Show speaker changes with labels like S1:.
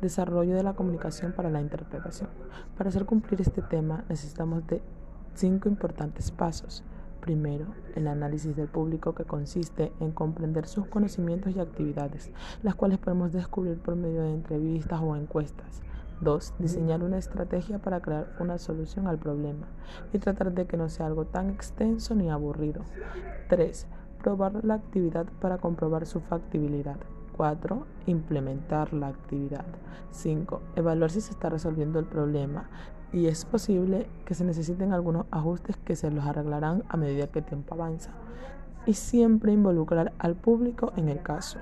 S1: Desarrollo de la comunicación para la interpretación. Para hacer cumplir este tema necesitamos de cinco importantes pasos. Primero, el análisis del público que consiste en comprender sus conocimientos y actividades, las cuales podemos descubrir por medio de entrevistas o encuestas. 2. Diseñar una estrategia para crear una solución al problema y tratar de que no sea algo tan extenso ni aburrido. 3. Probar la actividad para comprobar su factibilidad. 4. Implementar la actividad. 5. Evaluar si se está resolviendo el problema y es posible que se necesiten algunos ajustes que se los arreglarán a medida que el tiempo avanza. Y siempre involucrar al público en el caso.